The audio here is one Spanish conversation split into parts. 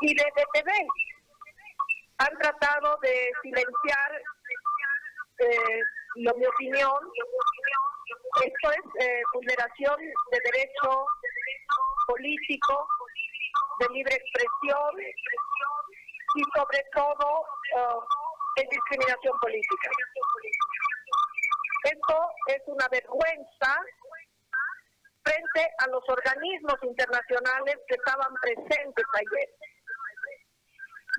y de DTV. Han tratado de silenciar, eh, lo, mi opinión, esto es eh, vulneración de derecho político, de libre expresión y sobre todo uh, de discriminación política. Esto es una vergüenza frente a los organismos internacionales que estaban presentes ayer.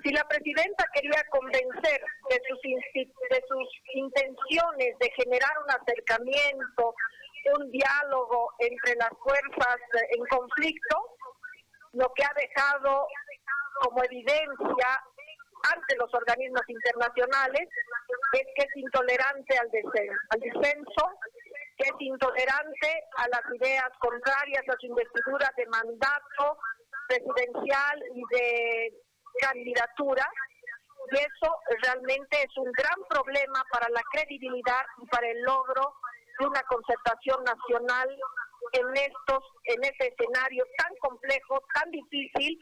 Si la presidenta quería convencer de sus, de sus intenciones de generar un acercamiento, un diálogo entre las fuerzas en conflicto, lo que ha dejado como evidencia ante los organismos internacionales es que es intolerante al descenso, al disenso, que es intolerante a las ideas contrarias a su investidura de mandato presidencial y de candidatura. Y eso realmente es un gran problema para la credibilidad y para el logro de una concertación nacional en estos en este escenario tan complejo, tan difícil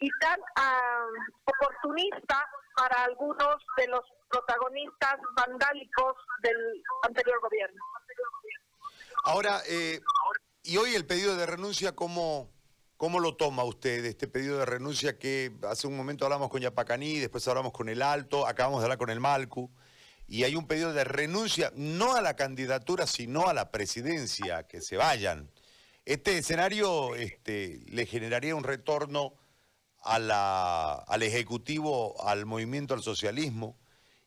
y tan uh, oportunista para algunos de los protagonistas vandálicos del anterior gobierno. Ahora, eh, y hoy el pedido de renuncia, ¿cómo, ¿cómo lo toma usted, este pedido de renuncia que hace un momento hablamos con Yapacaní, después hablamos con el Alto, acabamos de hablar con el Malcu, y hay un pedido de renuncia, no a la candidatura, sino a la presidencia, que se vayan. Este escenario este, le generaría un retorno al Ejecutivo, al movimiento al socialismo.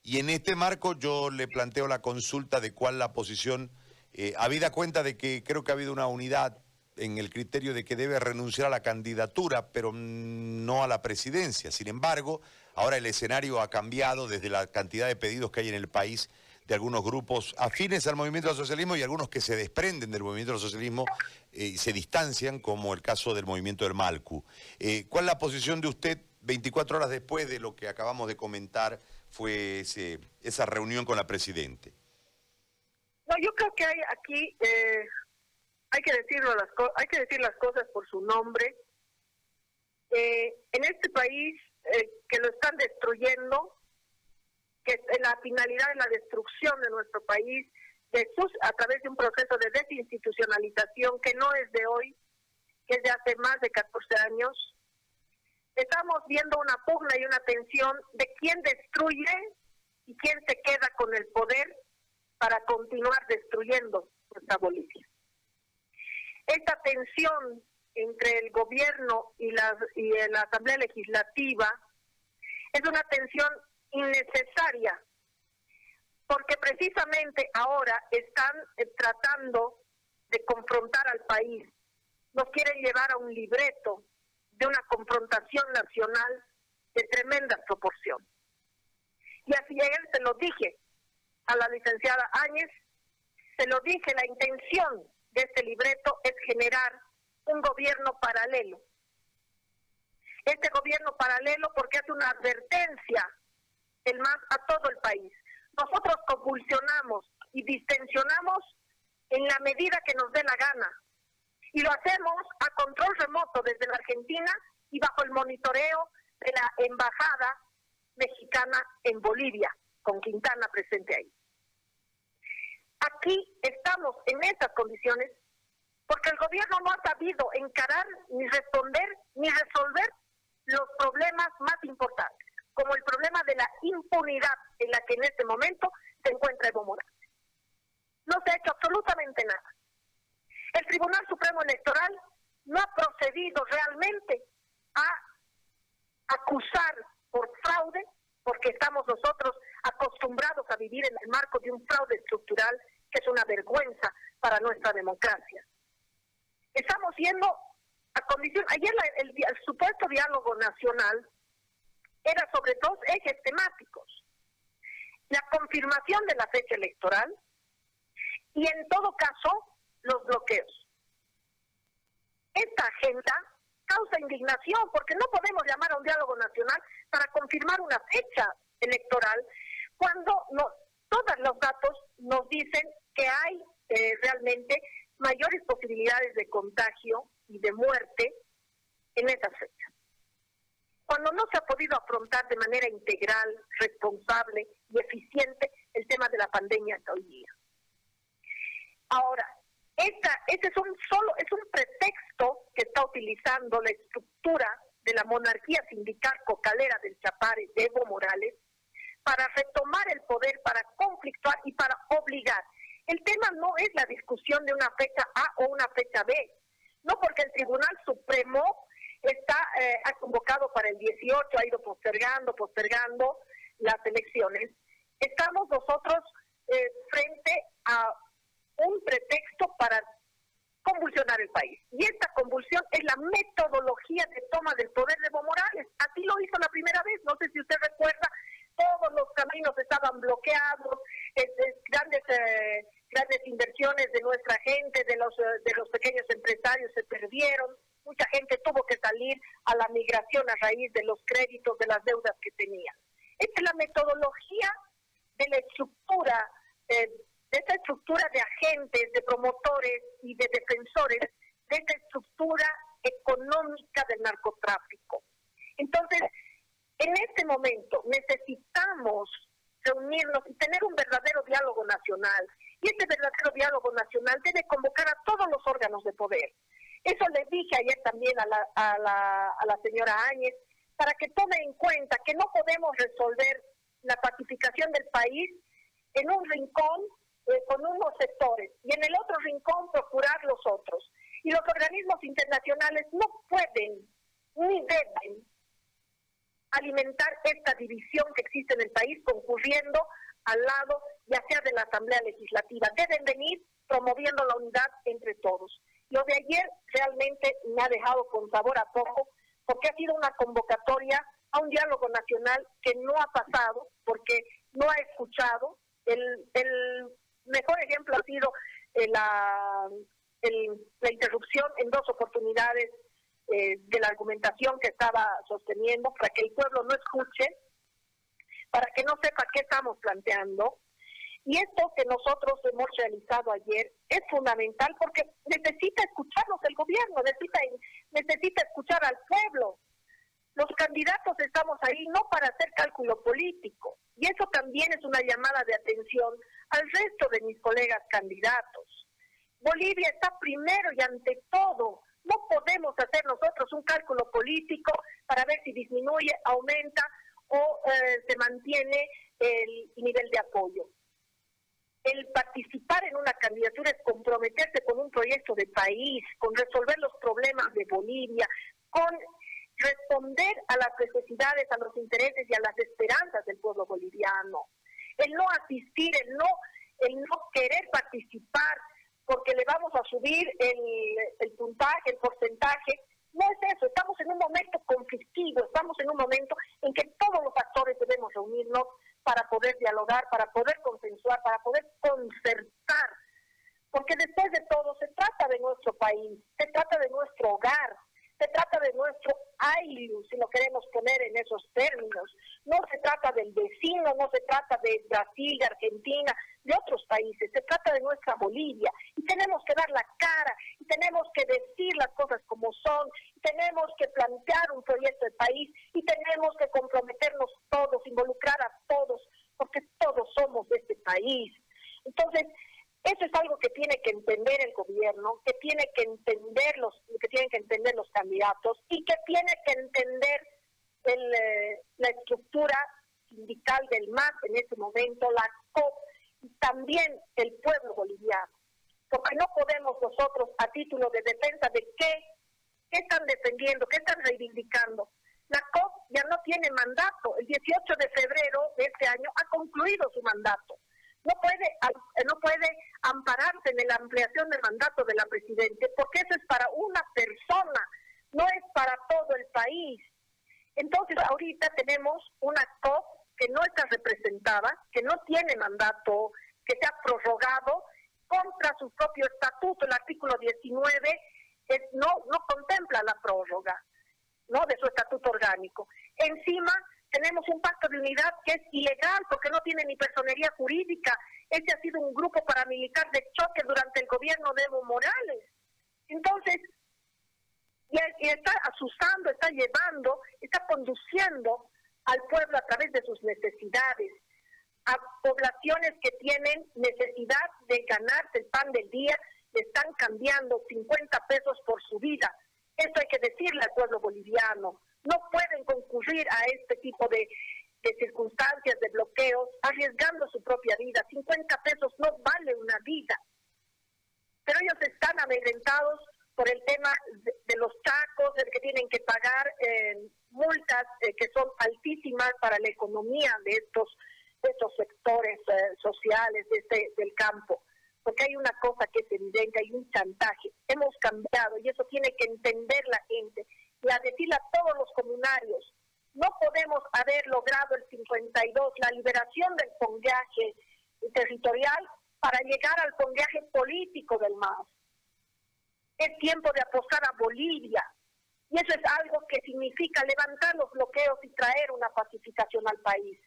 Y en este marco yo le planteo la consulta de cuál la posición, eh, habida cuenta de que creo que ha habido una unidad en el criterio de que debe renunciar a la candidatura, pero no a la presidencia. Sin embargo, ahora el escenario ha cambiado desde la cantidad de pedidos que hay en el país de algunos grupos afines al movimiento del socialismo y algunos que se desprenden del movimiento del socialismo eh, y se distancian, como el caso del movimiento del Malcu. Eh, ¿Cuál es la posición de usted 24 horas después de lo que acabamos de comentar fue esa reunión con la Presidente? No, yo creo que hay aquí, eh, hay, que decirlo las hay que decir las cosas por su nombre. en este país que lo están destruyendo, que la finalidad es la destrucción de nuestro país de a través de un proceso de desinstitucionalización que no es de hoy, que es de hace más de 14 años. Estamos viendo una pugna y una tensión de quién destruye y quién se queda con el poder para continuar destruyendo nuestra Bolivia. Esta tensión entre el gobierno y la, Asamblea Legislativa es una tensión innecesaria, porque precisamente ahora están eh, tratando de confrontar al país, nos quieren llevar a un libreto de una confrontación nacional de tremenda proporción. Y así él se lo dije a la licenciada Áñez, se lo dije, la intención este libreto es generar un gobierno paralelo. Este gobierno paralelo porque hace una advertencia el más a todo el país. Nosotros convulsionamos y distensionamos en la medida que nos dé la gana. Y lo hacemos a control remoto desde la Argentina y bajo el monitoreo de la Embajada Mexicana en Bolivia, con Quintana presente ahí. Aquí estamos en estas condiciones porque el gobierno no ha sabido encarar ni responder ni resolver los problemas más importantes como el problema de la impunidad en la que en este momento se encuentra Evo Morales. No se ha hecho absolutamente nada. El Tribunal Supremo Electoral no ha procedido realmente a acusar por fraude, porque estamos nosotros acostumbrados a vivir en el marco de un fraude estructural que es una vergüenza para nuestra democracia. Estamos yendo a condición, ayer el supuesto diálogo nacional era sobre dos ejes temáticos. La confirmación de la fecha electoral y en todo caso los bloqueos. Esta agenda causa indignación porque no podemos llamar a un diálogo nacional para confirmar una fecha electoral cuando no, todos los datos nos dicen que hay eh, realmente mayores posibilidades de contagio y de muerte en esa fecha. cuando no se ha podido afrontar de manera integral, responsable y eficiente el tema de la pandemia hasta hoy día. Ahora, esta, ese es un solo, es un pretexto que está utilizando la estructura de la monarquía sindical cocalera del Chapare de Evo Morales para retomar el poder, para conflictuar y para obligar. El tema no es la discusión de una fecha A o una fecha B, no porque el Tribunal Supremo está eh, ha convocado para el 18, ha ido postergando, postergando las elecciones. Estamos nosotros eh, frente a un pretexto para convulsionar el país. Y esta convulsión es la metodología de toma del poder de Evo Morales. Así lo hizo la primera vez, no sé si usted recuerda, todos los caminos estaban bloqueados, grandes eh, grandes inversiones de nuestra gente, de los de los pequeños empresarios se perdieron, mucha gente tuvo que salir a la migración a raíz de los créditos de las deudas que tenían. Esta es la metodología de la estructura eh, de esta estructura de agentes, de promotores y de defensores de esta estructura económica del narcotráfico. Entonces, en este momento necesitamos reunirnos y tener un verdadero diálogo nacional. Y este verdadero diálogo nacional debe convocar a todos los órganos de poder. Eso le dije ayer también a la, a la, señora Áñez, para que tome en cuenta que no podemos resolver la pacificación del país en un rincón eh, con unos sectores y en el otro rincón procurar los otros. Y los organismos internacionales no pueden ni deben alimentar esta división que existe en el país concurriendo al lado ya sea de la Asamblea Legislativa. Deben venir promoviendo la unidad entre todos. Lo de ayer realmente me ha dejado con sabor a poco porque ha sido una convocatoria a un diálogo nacional que no ha pasado porque no ha escuchado. El, el mejor ejemplo ha sido eh, la, la interrupción en dos oportunidades eh, de la argumentación que estaba sosteniendo para que el pueblo no escuche, para que no sepa qué estamos planteando. Y esto que nosotros hemos realizado ayer es fundamental porque necesita escucharnos el gobierno, necesita, necesita escuchar al pueblo. Los candidatos estamos ahí no para hacer cálculo político, y eso también es una llamada de atención al resto de mis colegas candidatos. Bolivia está primero y ante todo. No podemos hacer nosotros un cálculo político para ver si disminuye, aumenta o eh, se mantiene el nivel de apoyo. El participar en una candidatura es comprometerse con un proyecto de país, con resolver los problemas de Bolivia, con responder a las necesidades, a los intereses y a las esperanzas del pueblo boliviano. El no asistir, el no, el no querer participar porque le vamos a subir el, el puntaje, el porcentaje, no es eso, estamos en un momento conflictivo, estamos en un momento en que todos los actores debemos reunirnos para poder dialogar, para poder consensuar, para poder concertar, porque después de todo se trata de nuestro país, se trata de nuestro hogar, se trata de nuestro AILU, si lo queremos poner en esos términos. No se trata del vecino, no se trata de Brasil, de Argentina, de otros países. Se trata de nuestra Bolivia. Y tenemos que dar la cara, y tenemos que decir las cosas como son, y tenemos que plantear un proyecto de país, y tenemos que comprometernos todos, involucrar a todos, porque todos somos de este país. Entonces, eso es algo que tiene que entender el gobierno, que tiene que entender los, que tienen que entender los candidatos y que tiene que entender el, eh, la estructura sindical del MAS en este momento, la COP y también el pueblo boliviano. Porque no podemos nosotros, a título de defensa de qué, qué están defendiendo, qué están reivindicando. La COP ya no tiene mandato. El 18 de febrero de este año ha concluido su mandato no puede, eh, no puede ampararse en la ampliación del mandato de la Presidenta, porque eso es para una persona, no es para todo el país. Entonces, ahorita tenemos una COP que no está representada, que no tiene mandato, que se ha prorrogado contra su propio estatuto. El artículo 19 no, no contempla la prórroga ¿no? de su estatuto orgánico. Encima, tenemos un pacto de unidad que es ilegal porque no tiene ni personería jurídica. Ese ha sido un grupo paramilitar de choque durante el gobierno de Evo Morales. Entonces, y, está asusando, está llevando, está conduciendo al pueblo a través de sus necesidades, a poblaciones que tienen necesidad de ganarse el pan del día, le están cambiando 50 pesos por su vida. Eso hay que decirle al pueblo boliviano. No pueden concurrir a este tipo de, de circunstancias, de bloqueos, arriesgando su propia vida. 50 pesos no vale una vida. Pero ellos están amedrentados por el tema de, los tacos, de que tienen que pagar eh, multas eh, que son altísimas para la economía de estos, estos sectores eh, sociales de este, del campo. Porque hay una cosa que es evidente, hay un chantaje. Hemos cambiado y eso tiene que entender la gente y a decirle a todos los comunarios, no podemos haber logrado el 52, la liberación del fondeaje territorial para llegar al fondeaje político del MAS. Es tiempo de apostar a Bolivia. Y eso es algo que significa levantar los bloqueos y traer una pacificación al país.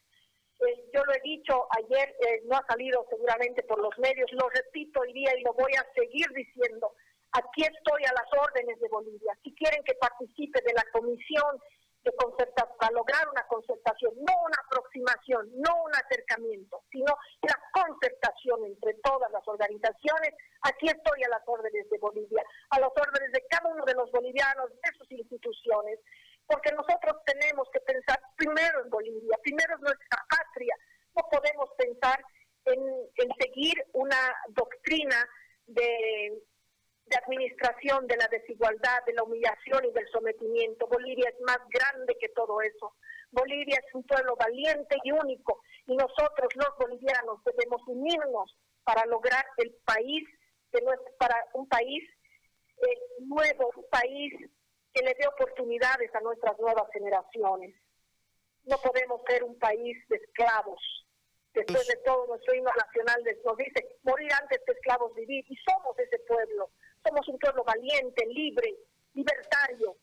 Eh, yo lo he dicho ayer, eh, no ha salido seguramente por los medios, lo repito hoy día y lo voy a seguir diciendo. Aquí estoy a las órdenes de Bolivia. Si quieren que participe de la comisión de concertación, para lograr una concertación, no una aproximación, no un acercamiento, sino la concertación entre todas las organizaciones. Aquí estoy a las órdenes de Bolivia, a las órdenes de cada uno de los bolivianos, de sus instituciones, porque nosotros tenemos que pensar primero en Bolivia, primero en nuestra patria. No podemos pensar en, en seguir una doctrina de de administración de la desigualdad, de la humillación y del sometimiento. Bolivia es más grande que todo eso. Bolivia es un pueblo valiente y único y nosotros los bolivianos debemos unirnos para lograr el país, de nuestro, para un país eh, nuevo, un país que le dé oportunidades a nuestras nuevas generaciones. No podemos ser un país de esclavos. Después de todo, nuestro himno nacional nos dice, morir antes de esclavos vivir, y somos ese pueblo somos un pueblo valiente, libre, libertario.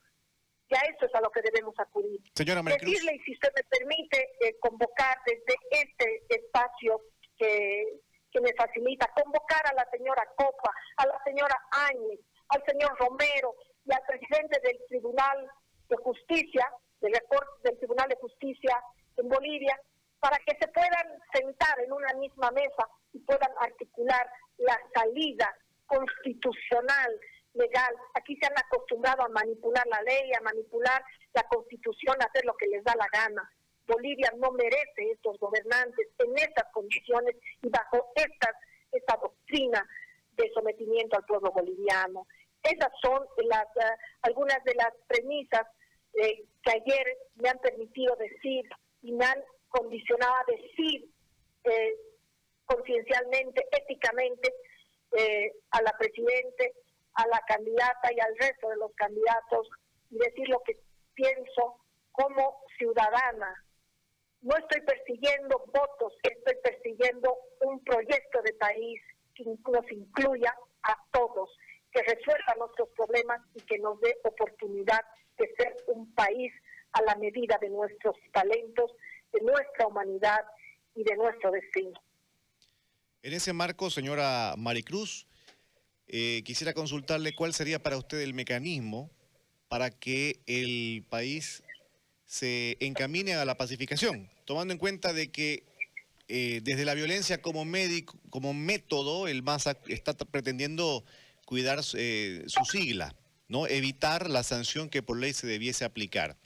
Y a eso es a lo que debemos acudir. Señora Decirle, y si usted me permite, eh, convocar desde este espacio que, que me facilita, convocar a la señora Copa, a la señora Áñez, al señor Romero y al presidente del Tribunal de Justicia, del, del Tribunal de Justicia en Bolivia, para que se puedan sentar en una misma mesa y puedan articular la salida constitucional, legal. Aquí se han acostumbrado a manipular la ley, a manipular la constitución, a hacer lo que les da la gana. Bolivia no merece estos gobernantes en estas condiciones y bajo estas, esta doctrina de sometimiento al pueblo boliviano. Esas son las eh, algunas de las premisas eh, que ayer me han permitido decir y me han condicionado a decir eh, conciencialmente, éticamente, eh, a la presidente, a la candidata y al resto de los candidatos y decir lo que pienso como ciudadana. No estoy persiguiendo votos, estoy persiguiendo un proyecto de país que nos incluya a todos, que resuelva nuestros problemas y que nos dé oportunidad de ser un país a la medida de nuestros talentos, de nuestra humanidad y de nuestro destino. En ese marco, señora Maricruz, eh, quisiera consultarle cuál sería para usted el mecanismo para que el país se encamine a la pacificación, tomando en cuenta de que eh, desde la violencia como, médico, como método, el MAS está pretendiendo cuidar eh, su sigla, ¿no? evitar la sanción que por ley se debiese aplicar.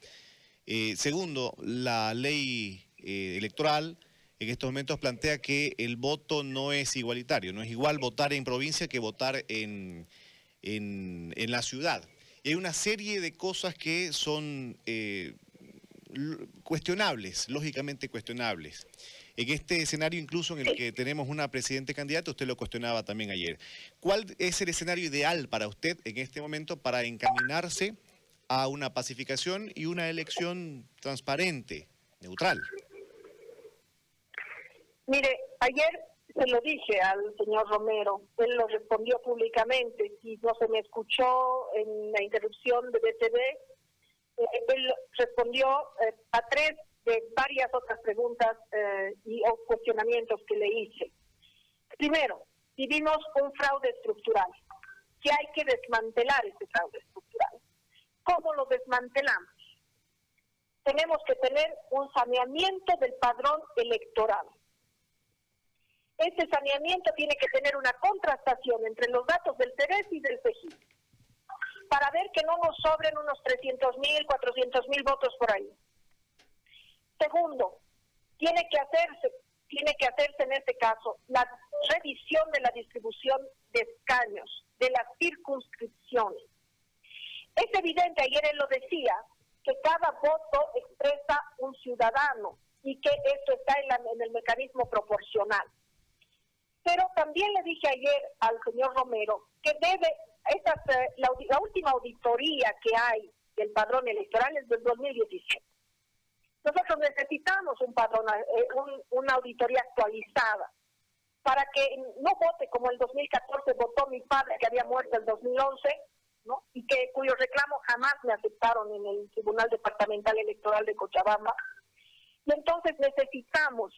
segundo, la ley electoral en estos momentos plantea que el voto no es igualitario, no es igual votar en provincia que votar en, en, la ciudad. Y hay una serie de cosas que son eh, cuestionables, lógicamente cuestionables. En este escenario, incluso en el que tenemos una presidente candidata, usted lo cuestionaba también ayer. ¿Cuál es el escenario ideal para usted en este momento para encaminarse a una pacificación y una elección transparente, neutral? Mire, ayer se lo dije al señor Romero, él lo respondió públicamente, si no se me escuchó en la interrupción de BTV, eh, él respondió eh, a tres de varias otras preguntas eh, y cuestionamientos que le hice. Primero, vivimos un fraude estructural, que hay que desmantelar ese fraude estructural. ¿Cómo lo desmantelamos? Tenemos que tener un saneamiento del padrón electoral. Este saneamiento tiene que tener una contrastación entre los datos del CERES y del PEGI para ver que no nos sobren unos 300 mil, 400 mil votos por ahí. Segundo, tiene que hacerse, tiene que hacerse en este caso la revisión de la distribución de escaños, de las circunscripciones. Es evidente, ayer él lo decía, que cada voto expresa un ciudadano y que esto está en el mecanismo proporcional. Pero también le dije ayer al señor Romero que debe, esta, eh, la, la, última auditoría que hay del padrón electoral es del 2017. Nosotros necesitamos un padrón, eh, una auditoría actualizada para que no vote como el 2014 votó mi padre que había muerto el 2011, ¿no? Y que cuyos reclamos jamás me aceptaron en el Tribunal Departamental Electoral de Cochabamba. Y entonces necesitamos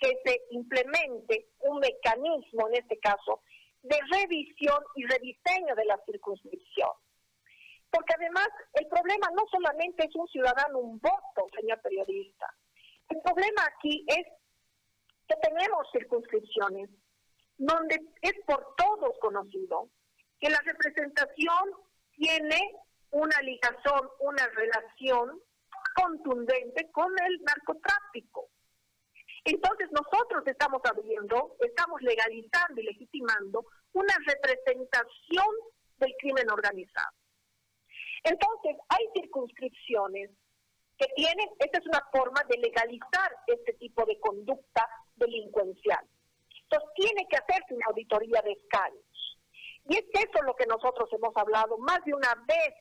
que se implemente un mecanismo, en este caso, de revisión y rediseño de la circunscripción. Porque además el problema no solamente es un ciudadano, un voto, señor periodista. El problema aquí es que tenemos circunscripciones donde es por todos conocido que la representación tiene una ligación, una relación contundente con el narcotráfico. Entonces nosotros estamos abriendo, estamos legalizando y legitimando una representación del crimen organizado. Entonces hay circunscripciones que tienen, esta es una forma de legalizar este tipo de conducta delincuencial. Entonces tiene que hacerse una auditoría de escaños. Y es eso lo que nosotros hemos hablado más de una vez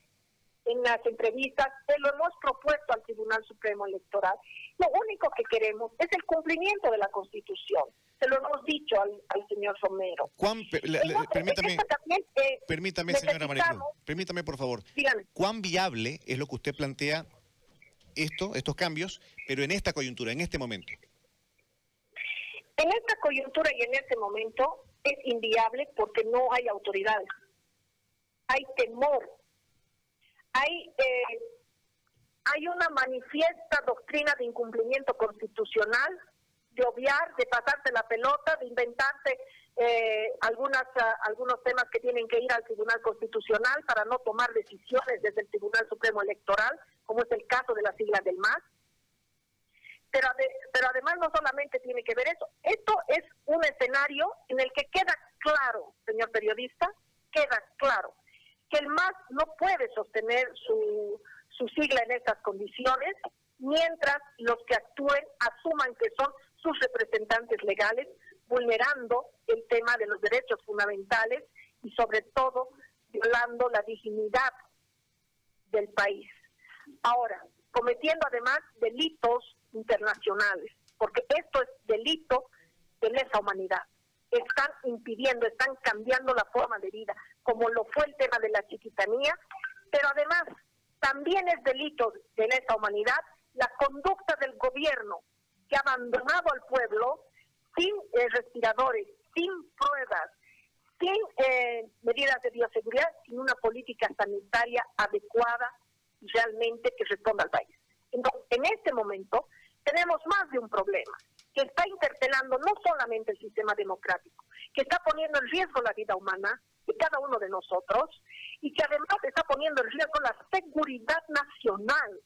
en las entrevistas, se lo hemos propuesto al Tribunal Supremo Electoral. Lo único que queremos es el cumplimiento de la Constitución. Se lo hemos dicho al, señor Romero. permítame, eh, permítame señora María permítame por favor. ¿Cuán viable es lo que usted plantea esto, estos cambios, pero en esta coyuntura, en este momento? En esta coyuntura y en este momento es inviable porque no hay autoridades. Hay temor hay, eh, hay una manifiesta doctrina de incumplimiento constitucional, de obviar, de pasarse la pelota, de inventarse eh, algunas, ah, algunos temas que tienen que ir al Tribunal Constitucional para no tomar decisiones desde el Tribunal Supremo Electoral, como es el caso de las siglas del MAS. Pero, pero además no solamente tiene que ver eso, esto es un escenario en el que queda claro, señor periodista, queda claro que el MAS no puede sostener su, su sigla en estas condiciones mientras los que actúen asuman que son sus representantes legales, vulnerando el tema de los derechos fundamentales y sobre todo violando la dignidad del país. Ahora, cometiendo además delitos internacionales, porque esto es delito de lesa humanidad están impidiendo, están cambiando la forma de vida, como lo fue el tema de la chiquitanía, pero además también es delito de esa humanidad la conducta del gobierno que ha abandonado al pueblo sin eh, respiradores, sin pruebas, sin eh, medidas de bioseguridad, sin una política sanitaria adecuada y realmente que responda al país. Entonces, en este momento tenemos más de un problema que está interpelando no solamente el sistema democrático, que está poniendo en riesgo la vida humana cada uno de nosotros y que además está poniendo en riesgo la seguridad nacional.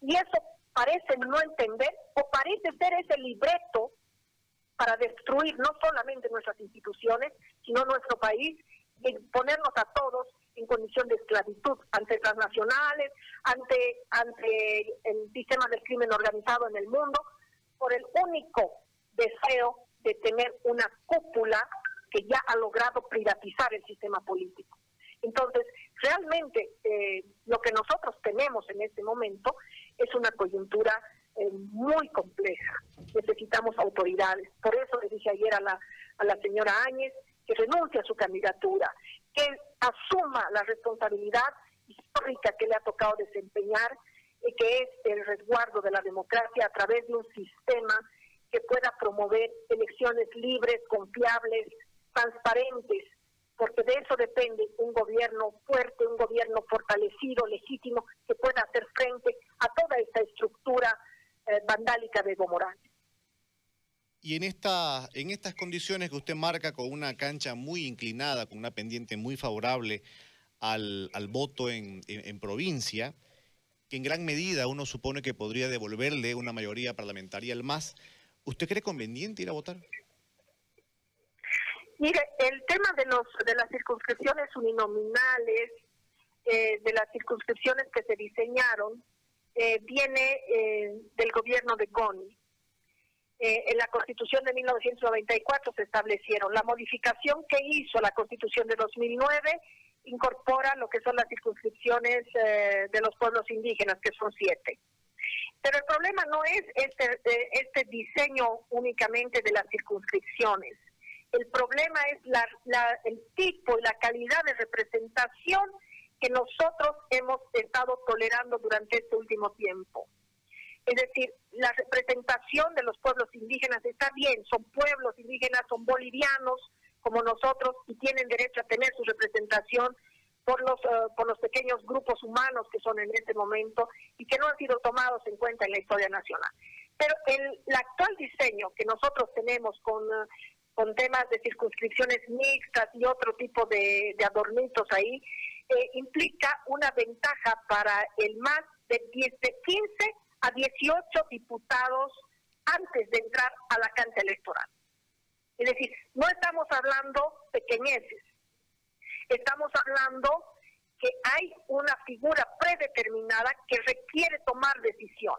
Y eso parece no entender o parece ser ese libreto para destruir no solamente nuestras instituciones, sino nuestro país y ponernos a todos en condición de esclavitud ante transnacionales, ante, ante el sistema del crimen organizado en el mundo, por el único deseo de tener una cúpula que ya ha logrado privatizar el sistema político. Entonces, realmente eh, lo que nosotros tenemos en este momento es una coyuntura eh, muy compleja. Necesitamos autoridades. Por eso le dije ayer a la, a la señora Áñez que renuncie a su candidatura, que asuma la responsabilidad histórica que le ha tocado desempeñar que es el resguardo de la democracia a través de un sistema que pueda promover elecciones libres, confiables, transparentes, porque de eso depende un gobierno fuerte, un gobierno fortalecido, legítimo, que pueda hacer frente a toda esta estructura eh, vandálica de Evo Morales. Y en, esta, en estas condiciones que usted marca con una cancha muy inclinada, con una pendiente muy favorable al, voto en, provincia, que en gran medida uno supone que podría devolverle una mayoría parlamentaria al MAS, ¿usted cree conveniente ir a votar? Mire, el tema de, los, de las circunscripciones uninominales, eh, de las circunscripciones que se diseñaron, eh, viene eh, del gobierno de Goni. Eh, en la Constitución de 1994 se establecieron. La modificación que hizo la Constitución de 2009 incorpora lo que son las circunscripciones eh, de los pueblos indígenas, que son siete. Pero el problema no es este, este diseño únicamente de las circunscripciones. El problema es la, el tipo y la calidad de representación que nosotros hemos estado tolerando durante este último tiempo. Es decir, la representación de los pueblos indígenas está bien, son pueblos indígenas, son bolivianos como nosotros y tienen derecho a tener su representación por los eh, por los pequeños grupos humanos que son en este momento y que no han sido tomados en cuenta en la historia nacional. Pero el, actual diseño que nosotros tenemos con, eh, con temas de circunscripciones mixtas y otro tipo de, adornitos ahí, eh, implica una ventaja para el más de, 10, de 15 a 18 diputados antes de entrar a la cancha electoral. Es decir, no estamos hablando pequeñeces, estamos hablando que hay una figura predeterminada que requiere tomar decisión.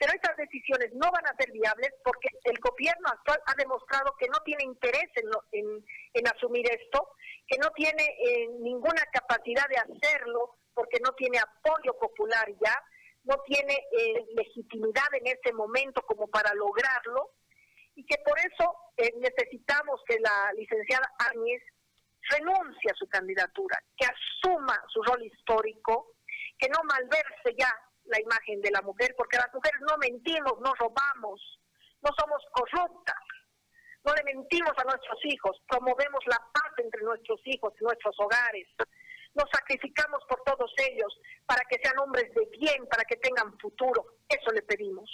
Pero esas decisiones no van a ser viables porque el gobierno actual ha demostrado que no tiene interés en, en, asumir esto, que no tiene eh, ninguna capacidad de hacerlo porque no tiene apoyo popular ya, no tiene eh, legitimidad en ese momento como para lograrlo y que por eso eh, necesitamos que la licenciada Áñez renuncie a su candidatura, que asuma su rol histórico, que no malverse ya la imagen de la mujer, porque las mujeres no mentimos, no robamos, no somos corruptas, no le mentimos a nuestros hijos, promovemos la paz entre nuestros hijos y nuestros hogares, nos sacrificamos por todos ellos para que sean hombres de bien, para que tengan futuro. Eso le pedimos.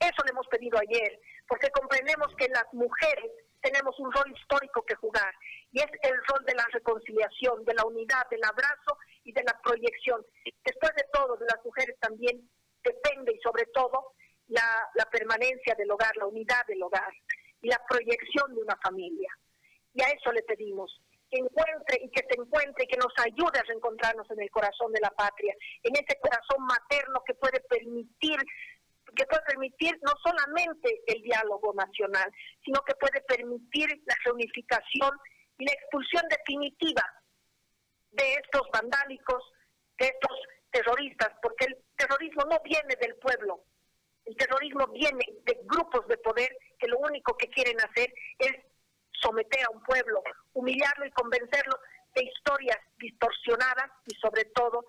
Eso le hemos pedido ayer, porque comprendemos que las mujeres tenemos un rol histórico que jugar y es el rol de la reconciliación, de la unidad, del abrazo y de la proyección. Después de todo, de las mujeres también depende y sobre todo la, permanencia del hogar, la unidad del hogar y la proyección de una familia. Y a eso le pedimos que encuentre y que se encuentre y que nos ayude a reencontrarnos en el corazón de la patria, en ese corazón materno que puede permitir que puede permitir no solamente el diálogo nacional, sino que puede permitir la reunificación y la expulsión definitiva de estos vandálicos, de estos terroristas, porque el terrorismo no viene del pueblo, el terrorismo viene de grupos de poder que lo único que quieren hacer es someter a un pueblo, humillarlo y convencerlo de historias distorsionadas y sobre todo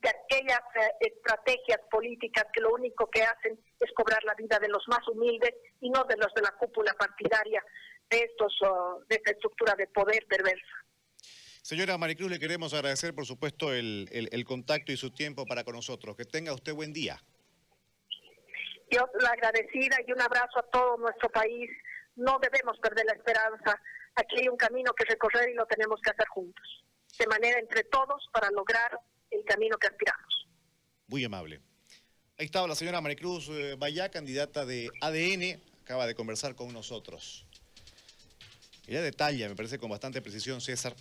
de aquellas eh, estrategias políticas que lo único que hacen es cobrar la vida de los más humildes y no de los de la cúpula partidaria de estos oh, de esta estructura de poder perversa. Señora Maricruz, le queremos agradecer, por supuesto, el, el contacto y su tiempo para con nosotros. Que tenga usted buen día. Yo la agradecida y un abrazo a todo nuestro país no debemos perder la esperanza. Aquí hay un camino que recorrer y lo tenemos que hacer juntos, de manera entre todos para lograr el camino que aspiramos. Muy amable. Ahí estaba la señora Maricruz eh, Bayá, candidata de ADN, acaba de conversar con nosotros. Ella detalla, me parece con bastante precisión, César,